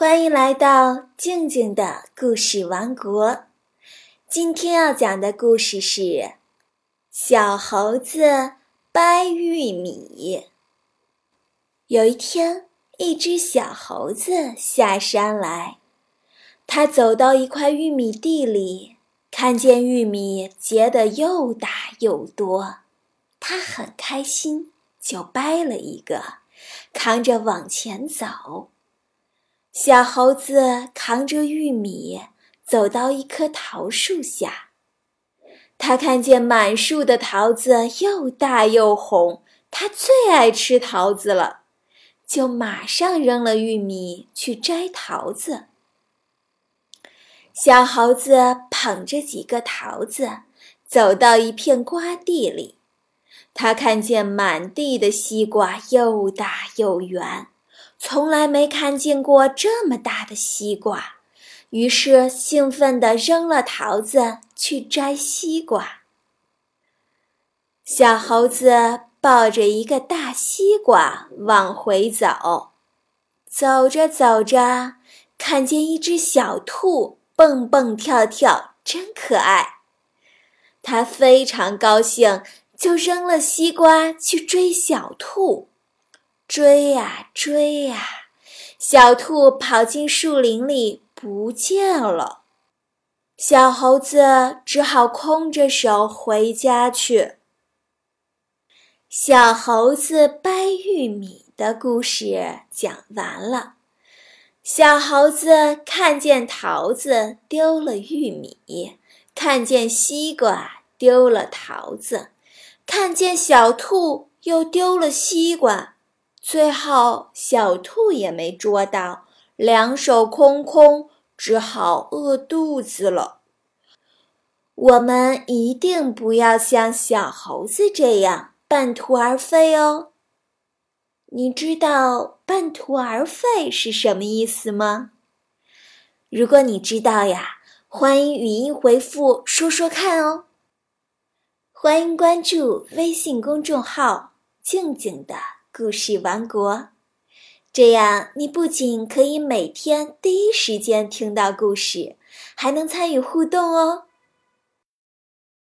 欢迎来到静静的故事王国。今天要讲的故事是《小猴子掰玉米》。有一天，一只小猴子下山来，它走到一块玉米地里，看见玉米结得又大又多，它很开心，就掰了一个，扛着往前走。小猴子扛着玉米走到一棵桃树下，他看见满树的桃子又大又红，他最爱吃桃子了，就马上扔了玉米去摘桃子。小猴子捧着几个桃子走到一片瓜地里，他看见满地的西瓜又大又圆。从来没看见过这么大的西瓜，于是兴奋地扔了桃子去摘西瓜。小猴子抱着一个大西瓜往回走，走着走着，看见一只小兔蹦蹦跳跳，真可爱。他非常高兴，就扔了西瓜去追小兔。追呀追呀，小兔跑进树林里不见了，小猴子只好空着手回家去。小猴子掰玉米的故事讲完了。小猴子看见桃子丢了玉米，看见西瓜丢了桃子，看见小兔又丢了西瓜。最后，小兔也没捉到，两手空空，只好饿肚子了。我们一定不要像小猴子这样半途而废哦。你知道“半途而废”是什么意思吗？如果你知道呀，欢迎语音回复说说看哦。欢迎关注微信公众号“静静的”。故事王国，这样你不仅可以每天第一时间听到故事，还能参与互动哦。